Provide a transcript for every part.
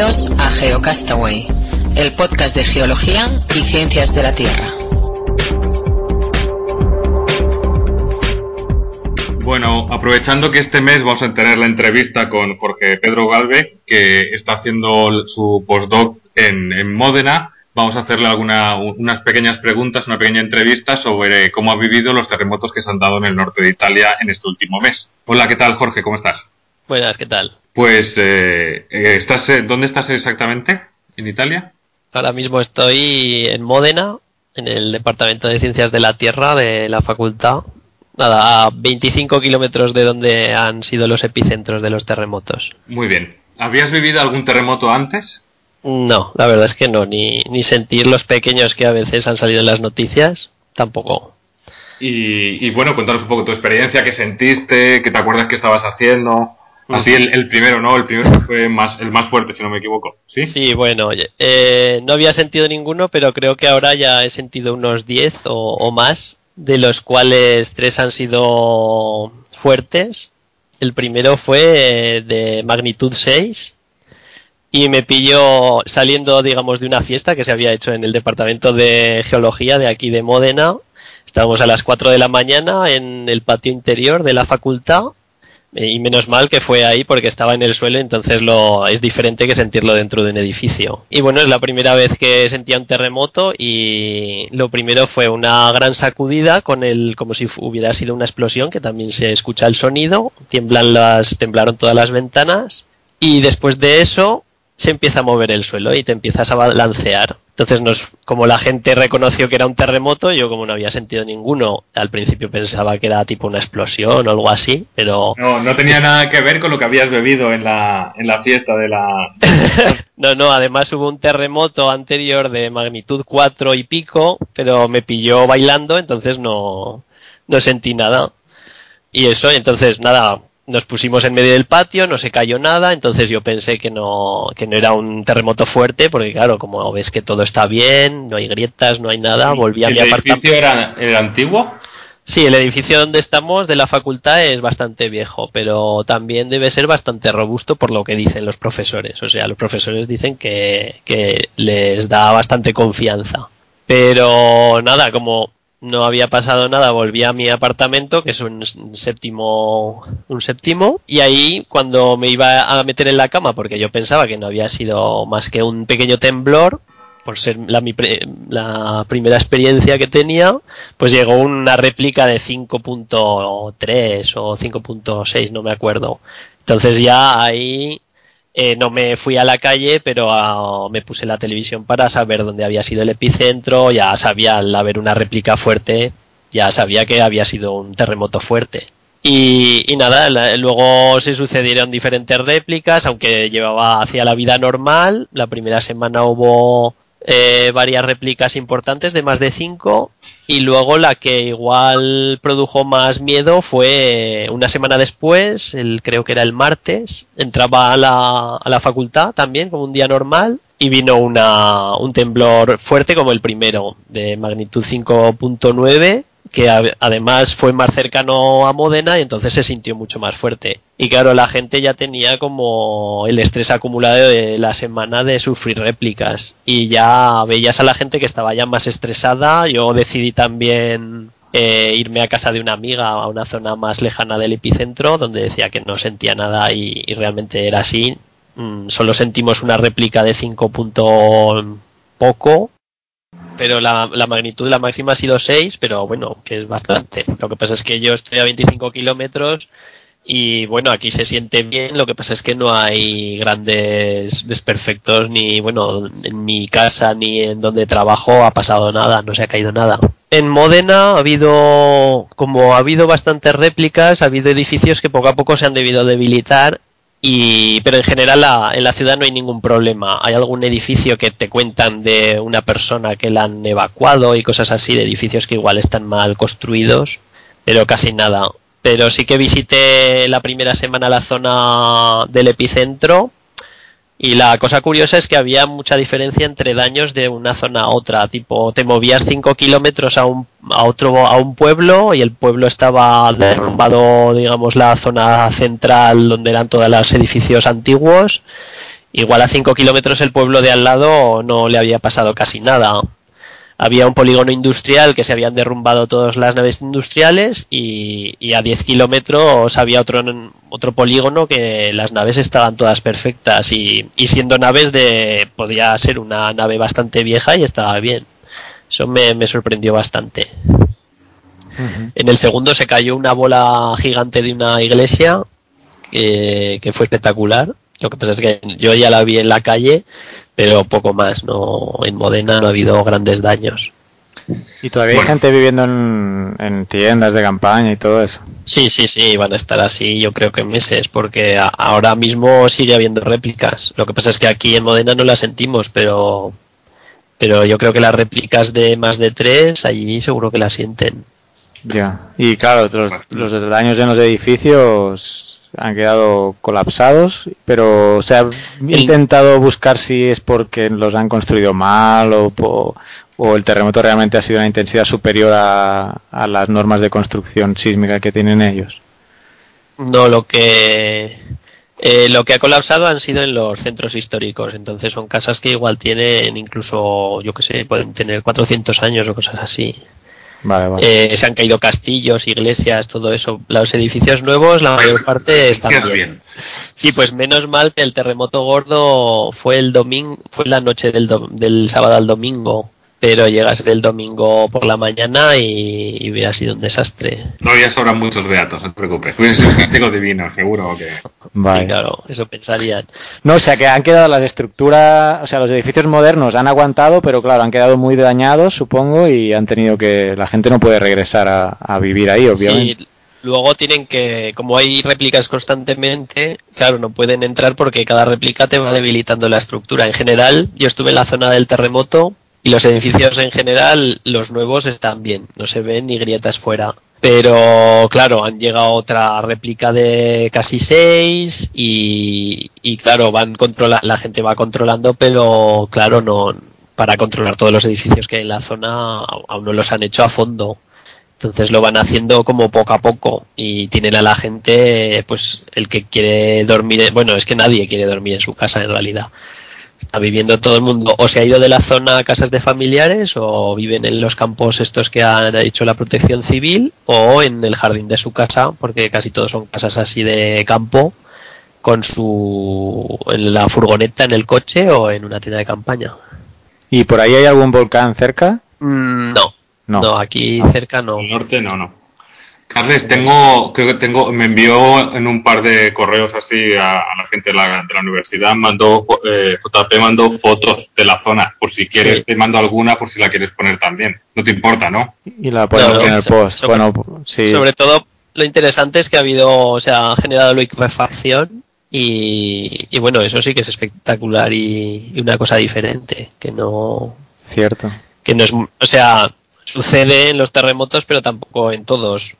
Bienvenidos a GeoCastaway, el podcast de geología y ciencias de la Tierra. Bueno, aprovechando que este mes vamos a tener la entrevista con Jorge Pedro Galve, que está haciendo su postdoc en, en Módena, vamos a hacerle alguna, unas pequeñas preguntas, una pequeña entrevista sobre cómo ha vivido los terremotos que se han dado en el norte de Italia en este último mes. Hola, ¿qué tal, Jorge? ¿Cómo estás? Buenas, ¿qué tal? Pues, eh, eh, ¿estás, eh, ¿dónde estás exactamente? ¿En Italia? Ahora mismo estoy en Módena, en el Departamento de Ciencias de la Tierra de la Facultad. Nada, a 25 kilómetros de donde han sido los epicentros de los terremotos. Muy bien. ¿Habías vivido algún terremoto antes? No, la verdad es que no, ni, ni sentir los pequeños que a veces han salido en las noticias, tampoco. Y, y bueno, cuéntanos un poco tu experiencia, qué sentiste, qué te acuerdas que estabas haciendo. Así el, el, primero, ¿no? El primero fue más, el más fuerte, si no me equivoco. Sí, sí bueno, oye, eh, no había sentido ninguno, pero creo que ahora ya he sentido unos 10 o, más, de los cuales tres han sido fuertes. El primero fue de magnitud 6 y me pilló saliendo, digamos, de una fiesta que se había hecho en el departamento de geología de aquí de Módena. Estábamos a las 4 de la mañana en el patio interior de la facultad y menos mal que fue ahí porque estaba en el suelo, entonces lo es diferente que sentirlo dentro de un edificio. Y bueno, es la primera vez que sentía un terremoto y lo primero fue una gran sacudida con el como si hubiera sido una explosión, que también se escucha el sonido, tiemblan las temblaron todas las ventanas y después de eso se empieza a mover el suelo y te empiezas a balancear. Entonces, nos, como la gente reconoció que era un terremoto, yo como no había sentido ninguno, al principio pensaba que era tipo una explosión o algo así, pero... No, no tenía nada que ver con lo que habías bebido en la, en la fiesta de la... no, no, además hubo un terremoto anterior de magnitud 4 y pico, pero me pilló bailando, entonces no, no sentí nada. Y eso, entonces nada, nos pusimos en medio del patio, no se cayó nada, entonces yo pensé que no, que no era un terremoto fuerte, porque claro, como ves que todo está bien, no hay grietas, no hay nada, volví a mi apartamento. ¿El edificio era, era antiguo? Sí, el edificio donde estamos de la facultad es bastante viejo, pero también debe ser bastante robusto por lo que dicen los profesores. O sea, los profesores dicen que, que les da bastante confianza. Pero nada, como no había pasado nada, volví a mi apartamento, que es un séptimo, un séptimo, y ahí cuando me iba a meter en la cama, porque yo pensaba que no había sido más que un pequeño temblor, por ser la, mi, la primera experiencia que tenía, pues llegó una réplica de 5.3 o 5.6, no me acuerdo. Entonces ya ahí eh, no me fui a la calle, pero uh, me puse la televisión para saber dónde había sido el epicentro. Ya sabía, al haber una réplica fuerte, ya sabía que había sido un terremoto fuerte. Y, nada, luego se sucedieron diferentes réplicas, aunque llevaba hacia la vida normal. La primera semana hubo eh, varias réplicas importantes de más de cinco y luego la que igual produjo más miedo fue una semana después, el, creo que era el martes, entraba a la, a la facultad también como un día normal y vino una, un temblor fuerte como el primero de magnitud 5.9 que además fue más cercano a Módena y entonces se sintió mucho más fuerte. Y claro, la gente ya tenía como el estrés acumulado de la semana de sufrir réplicas y ya veías a la gente que estaba ya más estresada. Yo decidí también eh, irme a casa de una amiga a una zona más lejana del epicentro donde decía que no sentía nada y, realmente era así. Mm, solo sentimos una réplica de 5 puntos poco pero la, la, magnitud, la máxima ha sido 6, pero bueno, que es bastante. Lo que pasa es que yo estoy a 25 kilómetros y bueno, aquí se siente bien, lo que pasa es que no hay grandes desperfectos, ni bueno, en mi casa ni en donde trabajo ha pasado nada, no se ha caído nada. En Módena ha habido, como ha habido bastantes réplicas, ha habido edificios que poco a poco se han debido debilitar y, pero en general la, en la ciudad no hay ningún problema. Hay algún edificio que te cuentan de una persona que la han evacuado y cosas así, de edificios que igual están mal construidos, pero casi nada. Pero sí que visité la primera semana la zona del epicentro y la cosa curiosa es que había mucha diferencia entre daños de una zona a otra. Tipo, te movías 5 kilómetros a un, a otro, a un pueblo y el pueblo estaba derrumbado, digamos, la zona central donde eran todos los edificios antiguos. igual a 5 kilómetros el pueblo de al lado no le había pasado casi nada. Había un polígono industrial que se habían derrumbado todas las naves industriales y, a 10 kilómetros había otro, otro polígono que las naves estaban todas perfectas y, siendo naves de... podía ser una nave bastante vieja y estaba bien. Eso me, sorprendió bastante. En el segundo se cayó una bola gigante de una iglesia que fue espectacular. Lo que pasa es que yo ya la vi en la calle, pero poco más. No, en Modena no ha habido grandes daños. ¿Y todavía hay gente viviendo en, tiendas de campaña y todo eso? Sí, sí, sí, van a estar así yo creo que meses, porque ahora mismo sigue habiendo réplicas. Lo que pasa es que aquí en Modena no las sentimos, pero, pero yo creo que las réplicas de más de tres, allí seguro que las sienten. Ya, y claro, los, los daños en los edificios han quedado colapsados, pero se ha intentado buscar si es porque los han construido mal o, o el terremoto realmente ha sido una intensidad superior a, las normas de construcción sísmica que tienen ellos. No, lo que eh, lo que ha colapsado han sido en los centros históricos, entonces son casas que igual tienen incluso, yo que sé, pueden tener 400 años o cosas así. Eh, se han caído castillos, iglesias, todo eso. Los edificios nuevos, la mayor parte están bien. Sí, pues menos mal que el terremoto gordo fue el domingo, fue la noche del, del sábado al domingo pero llegas el domingo por la mañana y, hubiera sido un desastre. No, ya sobran muchos beatos, no te preocupes. un tengo divino, seguro que. Sí, claro, eso pensarían. No, o sea que han quedado las estructuras, o sea, los edificios modernos han aguantado, pero claro, han quedado muy dañados, supongo, y han tenido que. La gente no puede regresar a, vivir ahí, obviamente. Sí. Luego tienen que, como hay réplicas constantemente, claro, no pueden entrar porque cada réplica te va debilitando la estructura. En general, yo estuve en la zona del terremoto y los edificios en general, los nuevos están bien, no se ven ni grietas fuera. Pero claro, han llegado otra réplica de casi seis y, y claro, van controla la gente va controlando, pero claro, no para controlar todos los edificios que hay en la zona aún no los han hecho a fondo. Entonces lo van haciendo como poco a poco y tienen a la gente, pues el que quiere dormir, bueno, es que nadie quiere dormir en su casa en realidad está viviendo todo el mundo o se ha ido de la zona a casas de familiares o viven en los campos estos que han hecho la protección civil o en el jardín de su casa porque casi todos son casas así de campo con su en la furgoneta en el coche o en una tienda de campaña. Y por ahí hay algún volcán cerca mm, no, no. Aquí cerca no. Norte no no Carles, tengo, creo que tengo, me envió en un par de correos así a, la gente de la, de la universidad, mandó, eh, JP mandó fotos de la zona, por si quieres, te mando alguna por si la quieres poner también. No te importa, ¿no? Y la ponemos en el post. Sobre, bueno, sí. Sobre todo, lo interesante es que ha habido, o sea, ha generado liquefacción y, y bueno, eso sí que es espectacular y, y una cosa diferente, que no... Cierto. Que no es, o sea, sucede en los terremotos, pero tampoco en todos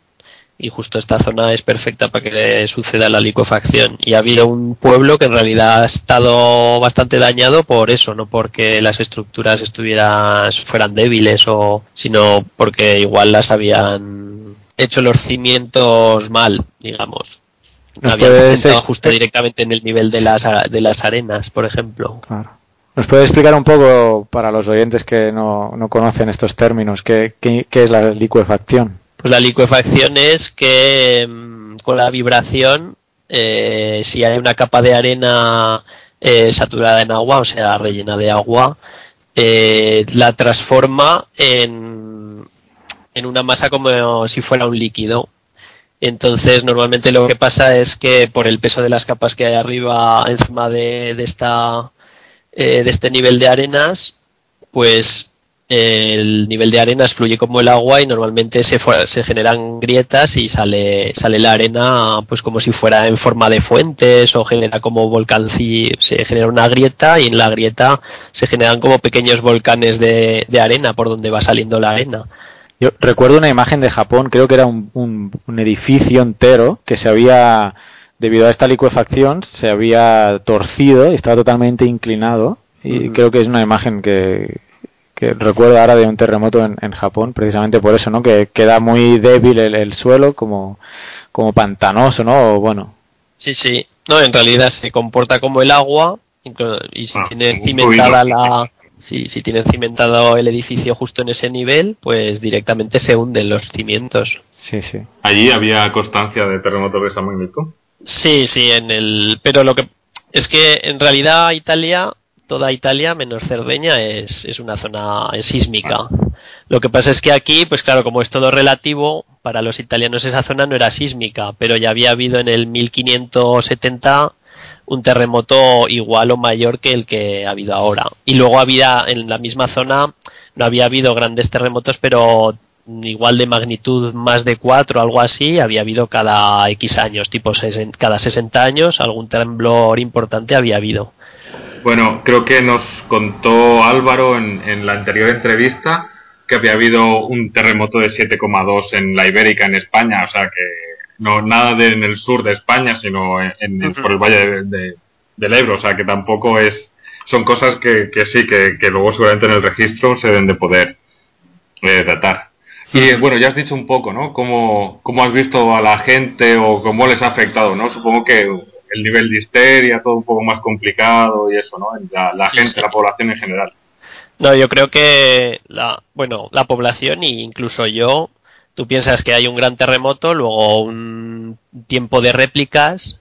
y justo esta zona es perfecta para que suceda la licuefacción. Y ha habido un pueblo que en realidad ha estado bastante dañado por eso, no porque las estructuras estuvieran fueran débiles o sino porque igual las habían hecho los cimientos mal, digamos. No habían justo directamente en el nivel de las de las arenas, por ejemplo. Claro. ¿Nos puede explicar un poco para los oyentes que no, no conocen estos términos qué, qué, qué es la licuefacción? Pues la licuefacción es que mm, con la vibración, eh, si hay una capa de arena eh, saturada en agua, o sea, rellena de agua, eh, la transforma en, en una masa como si fuera un líquido. Entonces, normalmente lo que pasa es que por el peso de las capas que hay arriba, encima de, de esta, de este nivel de arenas, pues el nivel de arenas fluye como el agua y normalmente se, se generan grietas y sale, sale la arena pues como si fuera en forma de fuentes o genera como volcán, se genera una grieta y en la grieta se generan como pequeños volcanes de, arena por donde va saliendo la arena. Yo recuerdo una imagen de Japón, creo que era un, un edificio entero que se había, debido a esta licuefacción, se había torcido y estaba totalmente inclinado. Y creo que es una imagen que, que recuerdo ahora de un terremoto en, en, Japón, precisamente por eso, ¿no? Que queda muy débil el, suelo, como, como pantanoso, ¿no? bueno. Sí, sí. No, en realidad se comporta como el agua y si tienes cimentada la si, si tienes cimentado el edificio justo en ese nivel, pues directamente se hunden los cimientos. Sí, sí. ¿Allí había constancia de terremotos de esa magnitud? Sí, sí, en el. Pero lo que. Es que en realidad Italia, toda Italia menos Cerdeña es, una zona sísmica. Lo que pasa es que aquí, pues claro, como es todo relativo, para los italianos esa zona no era sísmica, pero ya había habido en el 1570 un terremoto igual o mayor que el que ha habido ahora. Y luego había en la misma zona, no había habido grandes terremotos, pero igual de magnitud más de 4 algo así, había habido cada X años, tipo cada 60 años, algún temblor importante había habido. Bueno, creo que nos contó Álvaro en, en la anterior entrevista que había habido un terremoto de 7,2 en la Ibérica, en España, o sea que no nada de en el sur de España, sino en, por el valle del Ebro, o sea que tampoco es, son cosas que, que sí, que, que, luego seguramente en el registro se deben de poder eh, tratar. Y bueno, ya has dicho un poco, ¿no? ¿Cómo, ¿Cómo has visto a la gente o cómo les ha afectado, ¿no? Supongo que el nivel de histeria, todo un poco más complicado y eso, ¿no? La, la gente, la población en general. No, yo creo que la, bueno, la población e incluso yo, tú piensas que hay un gran terremoto, luego un tiempo de réplicas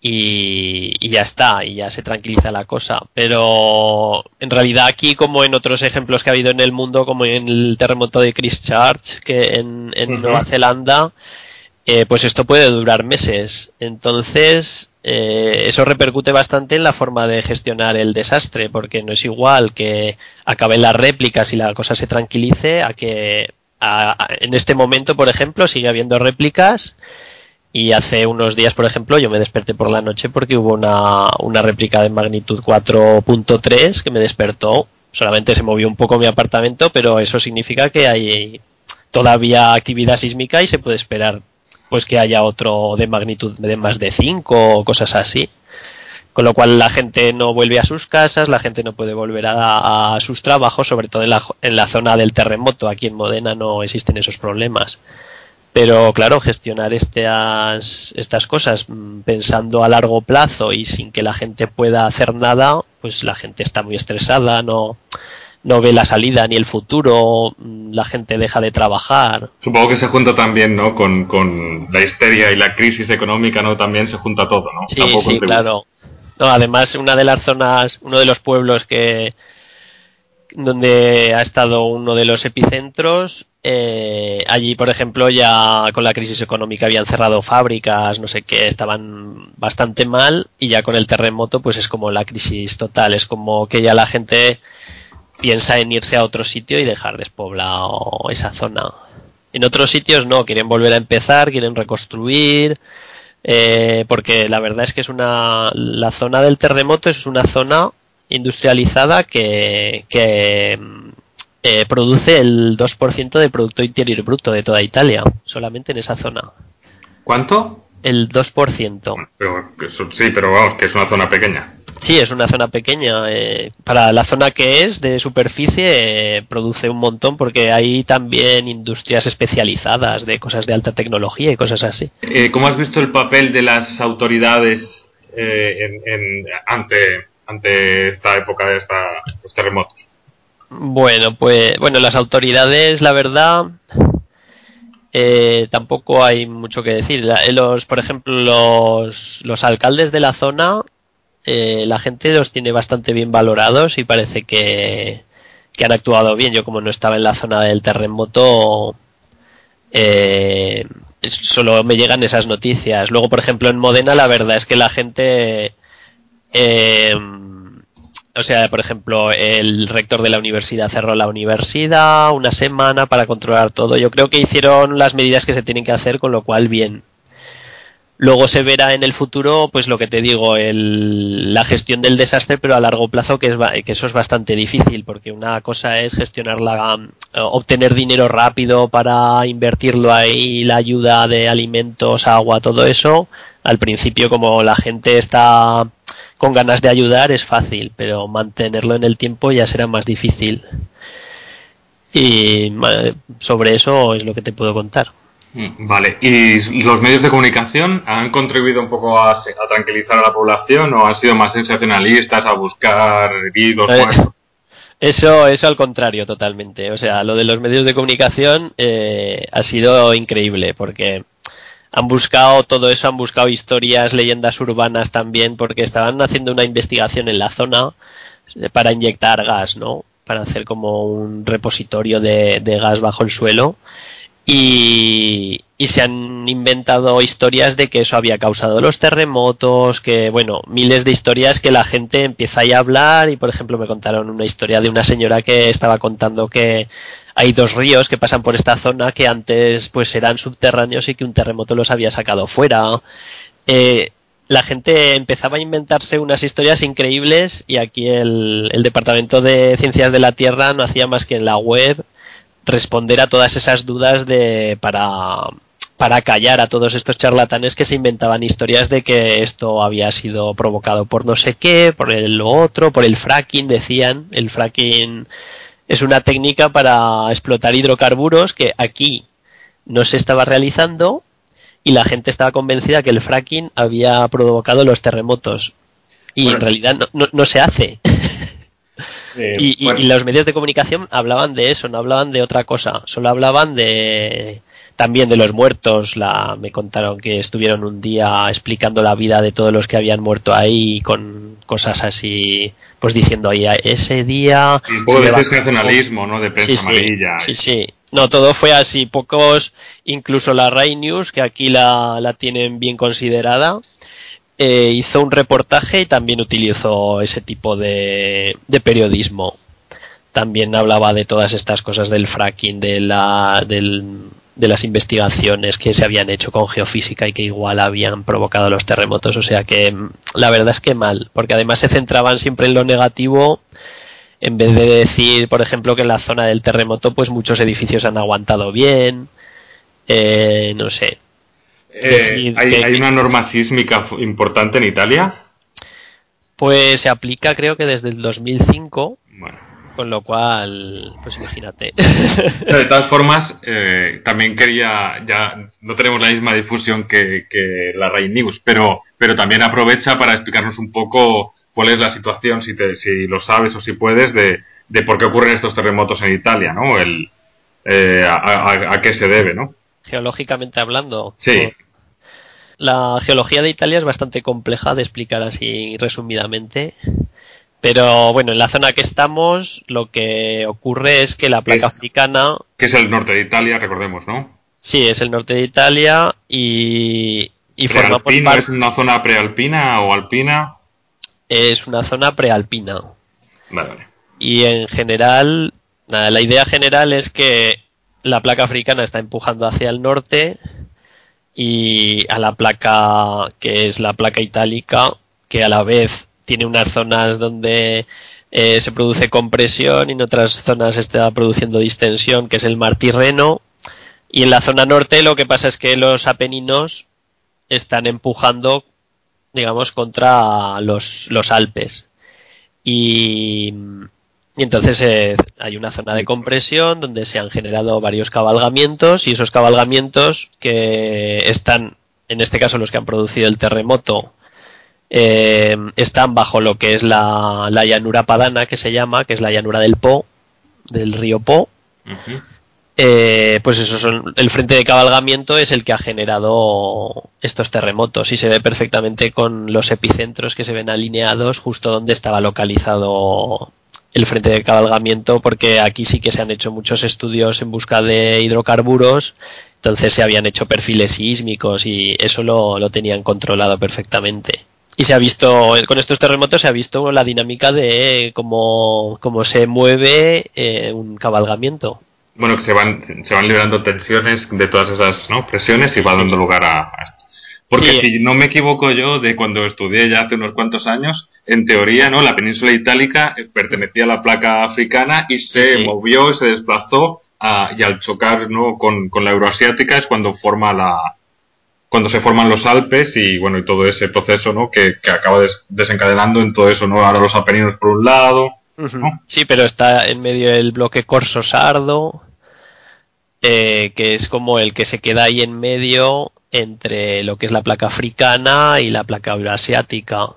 y, y, ya está, y ya se tranquiliza la cosa. Pero en realidad aquí, como en otros ejemplos que ha habido en el mundo, como en el terremoto de Christchurch, que en, en Nueva Zelanda, eh, pues esto puede durar meses. Entonces, eh, eso repercute bastante en la forma de gestionar el desastre, porque no es igual que acaben las réplicas y la cosa se tranquilice a que en este momento, por ejemplo, sigue habiendo réplicas. Y hace unos días, por ejemplo, yo me desperté por la noche porque hubo una, una réplica de magnitud 4.3 que me despertó. Solamente se movió un poco mi apartamento, pero eso significa que hay todavía actividad sísmica y se puede esperar pues que haya otro de magnitud de más de 5 o cosas así. Con lo cual la gente no vuelve a sus casas, la gente no puede volver a, sus trabajos, sobre todo en la, en la zona del terremoto. Aquí en Modena no existen esos problemas. Pero claro, gestionar estas, estas cosas mm, pensando a largo plazo y sin que la gente pueda hacer nada, pues la gente está muy estresada, no, no ve la salida ni el futuro, mm, la gente deja de trabajar. Supongo que se junta también, ¿no? Con, con la histeria y la crisis económica, ¿no? También se junta todo, ¿no? Sí, sí, claro. No, además, una de las zonas, uno de los pueblos que donde ha estado uno de los epicentros, eh, allí, por ejemplo, ya con la crisis económica habían cerrado fábricas, no sé qué, estaban bastante mal y ya con el terremoto, pues es como la crisis total, es como que ya la gente piensa en irse a otro sitio y dejar despoblado esa zona. En otros sitios no, quieren volver a empezar, quieren reconstruir, eh, porque la verdad es que es una, la zona del terremoto es una zona industrializada que, que eh, produce el 2% del Producto Interior Bruto de toda Italia, solamente en esa zona. ¿Cuánto? El 2%. Pero, sí, pero vamos, que es una zona pequeña. Sí, es una zona pequeña. Eh, para la zona que es de superficie eh, produce un montón porque hay también industrias especializadas de cosas de alta tecnología y cosas así. Eh, ¿Cómo has visto el papel de las autoridades en, ante, ante esta época de esta, los terremotos? Bueno, pues bueno, las autoridades, la verdad, tampoco hay mucho que decir. Los, por ejemplo, los, los alcaldes de la zona eh, la gente los tiene bastante bien valorados y parece que, han actuado bien. Yo como no estaba en la zona del terremoto, eh, solo me llegan esas noticias. Luego, por ejemplo, en Modena la verdad es que la gente... Eh, o sea, por ejemplo, el rector de la universidad cerró la universidad una semana para controlar todo. Yo creo que hicieron las medidas que se tienen que hacer, con lo cual bien. Luego se verá en el futuro, pues lo que te digo, el, la gestión del desastre, pero a largo plazo, que, es, que eso es bastante difícil, porque una cosa es gestionar la, obtener dinero rápido para invertirlo ahí, la ayuda de alimentos, agua, todo eso. Al principio, como la gente está con ganas de ayudar, es fácil, pero mantenerlo en el tiempo ya será más difícil. Y sobre eso es lo que te puedo contar. Mm, vale, ¿y los medios de comunicación han contribuido un poco a, a tranquilizar a la población o han sido más sensacionalistas a buscar vídeos Eh, Eso, eso al contrario, totalmente. O sea, lo de los medios de comunicación eh, ha sido increíble porque han buscado todo eso, han buscado historias, leyendas urbanas también, porque estaban haciendo una investigación en la zona para inyectar gas, ¿no? Para hacer como un repositorio de, de gas bajo el suelo. Y, y se han inventado historias de que eso había causado los terremotos, que bueno, miles de historias que la gente empieza ahí a hablar y por ejemplo me contaron una historia de una señora que estaba contando que hay dos ríos que pasan por esta zona que antes pues eran subterráneos y que un terremoto los había sacado fuera. Eh, la gente empezaba a inventarse unas historias increíbles y aquí el, el Departamento de Ciencias de la Tierra no hacía más que en la web responder a todas esas dudas de para para callar a todos estos charlatanes que se inventaban historias de que esto había sido provocado por no sé qué, por el lo otro, por el fracking, decían. El fracking es una técnica para explotar hidrocarburos que aquí no se estaba realizando y la gente estaba convencida que el fracking había provocado los terremotos. Y Bueno. en realidad no, no- no se hace. Eh, Y, y- bueno, y los medios de comunicación hablaban de eso, no hablaban de otra cosa, solo hablaban de también de los muertos. La, me contaron que estuvieron un día explicando la vida de todos los que habían muerto ahí con cosas así, pues diciendo ahí ese día. un poco de sensacionalismo, ¿no? De prensa Sí, sí, amarilla. sí, sí. No, todo fue así. Pocos, incluso la Rai News, que aquí la, la tienen bien considerada, eh, hizo un reportaje y también utilizó ese tipo de, de periodismo. También hablaba de todas estas cosas del fracking, de, la, del- de las investigaciones que se habían hecho con geofísica y que igual habían provocado los terremotos. O sea que mm, la verdad es que mal, porque además se centraban siempre en lo negativo en vez de decir, por ejemplo, que en la zona del terremoto, pues muchos edificios han aguantado bien, eh, no sé. Eh, hay, que- hay una norma sísmica importante en Italia. Pues se aplica, creo que desde el 2005, Bueno. Con lo cual, pues imagínate. De todas formas, eh, también quería, ya no tenemos la misma difusión que, que la Rai News, pero, pero también aprovecha para explicarnos un poco cuál es la situación, si, te, si lo sabes o si puedes, de, de por qué ocurren estos terremotos en Italia, ¿no? El, eh, a, a- a qué se debe, ¿no? Geológicamente hablando. Sí. La geología de Italia es bastante compleja de explicar así resumidamente. Pero bueno, en la zona que estamos, lo que ocurre es que la placa Es- africana Que es el norte de Italia, recordemos, ¿no? Sí, es el norte de Italia y, y formamos ¿Es una zona prealpina o alpina? es una zona prealpina. Vale, vale. Y en general, nada, la idea general es que la placa africana está empujando hacia el norte y a la placa que es la placa itálica, que a la vez tiene unas zonas donde eh, se produce compresión y en otras zonas está produciendo distensión, que es el mar Tirreno. Y en la zona norte lo que pasa es que los Apeninos están empujando, digamos, contra los, los Alpes. Y, y entonces eh, hay una zona de compresión donde se han generado varios cabalgamientos y esos cabalgamientos que están, en este caso los que han producido el terremoto, eh, están bajo lo que es la, la llanura padana que se llama, que es la llanura del Po, del río Po. Eh, pues eso son el frente de cabalgamiento es el que ha generado estos terremotos y se ve perfectamente con los epicentros que se ven alineados justo donde estaba localizado el frente de cabalgamiento porque aquí sí que se han hecho muchos estudios en busca de hidrocarburos entonces se habían hecho perfiles sísmicos y eso lo, lo tenían controlado perfectamente y se ha visto con estos terremotos se ha visto la dinámica de cómo, cómo se mueve eh, un cabalgamiento Bueno, que se van, se van liberando tensiones de todas esas ¿no? presiones y va Sí. dando lugar a, a esto. Porque Sí. si no me equivoco yo, de cuando estudié ya hace unos cuantos años, en teoría, ¿no? La península itálica eh, pertenecía a la placa africana y se Sí. movió y se desplazó a- y al chocar, ¿no? Con, con la euroasiática es cuando forma la, cuando se forman los Alpes y bueno, y todo ese proceso, ¿no? Que, que acaba des- desencadenando en todo eso, ¿no? Ahora los Apeninos por un lado, ¿no? Sí, pero está en medio del bloque corso-sardo. eh, que es como el que se queda ahí en medio entre lo que es la placa africana y la placa euroasiática.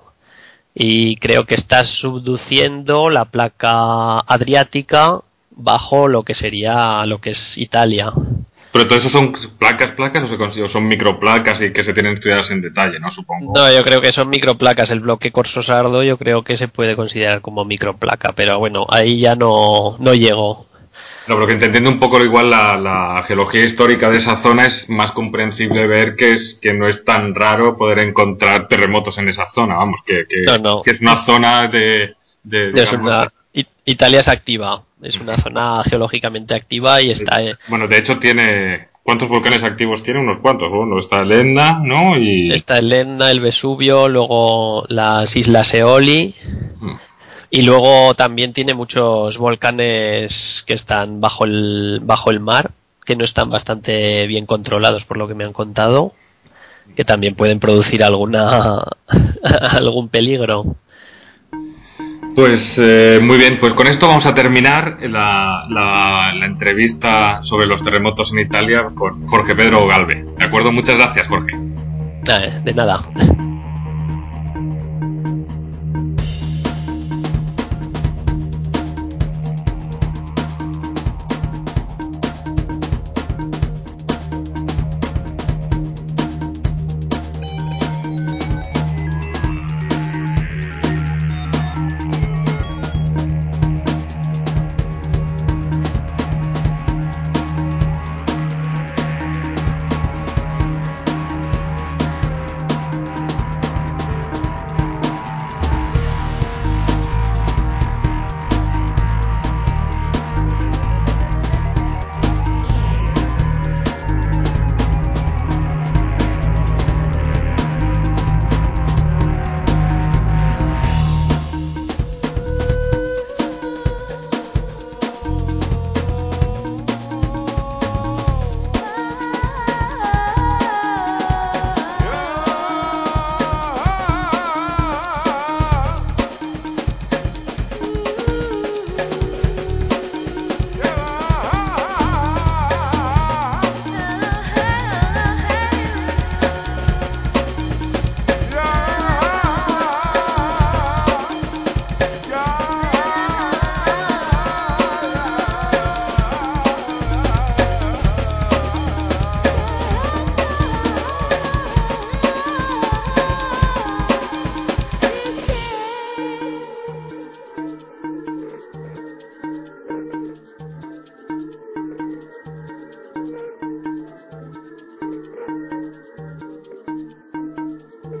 Y creo que está subduciendo la placa adriática bajo lo que sería lo que es Italia. Pero todo eso son placas, placas o, se son microplacas y que se tienen estudiadas en detalle, ¿no? Supongo. No, yo creo que son microplacas. El bloque Corso-Sardo yo creo que se puede considerar como microplaca, pero bueno, ahí ya no, no llego. No, pero que entendiendo un poco igual la, geología histórica de esa zona es más comprensible ver que es que no es tan raro poder encontrar terremotos en esa zona, vamos, que, que, es una zona de... Italia es activa, es una zona geológicamente activa y está... Bueno, de hecho tiene... ¿Cuántos volcanes activos tiene? Unos cuantos. Bueno, está el Etna, ¿no? Y... Está el Etna, el Vesubio, luego las Islas Eoli. Hmm. Y luego también tiene muchos volcanes que están bajo el, bajo el mar, que no están bastante bien controlados por lo que me han contado, que también pueden producir alguna algún peligro. Pues eh, muy bien, pues con esto vamos a terminar la, la, entrevista sobre los terremotos en Italia con Jorge Pedro Galve. ¿De acuerdo? Muchas gracias, Jorge. de nada.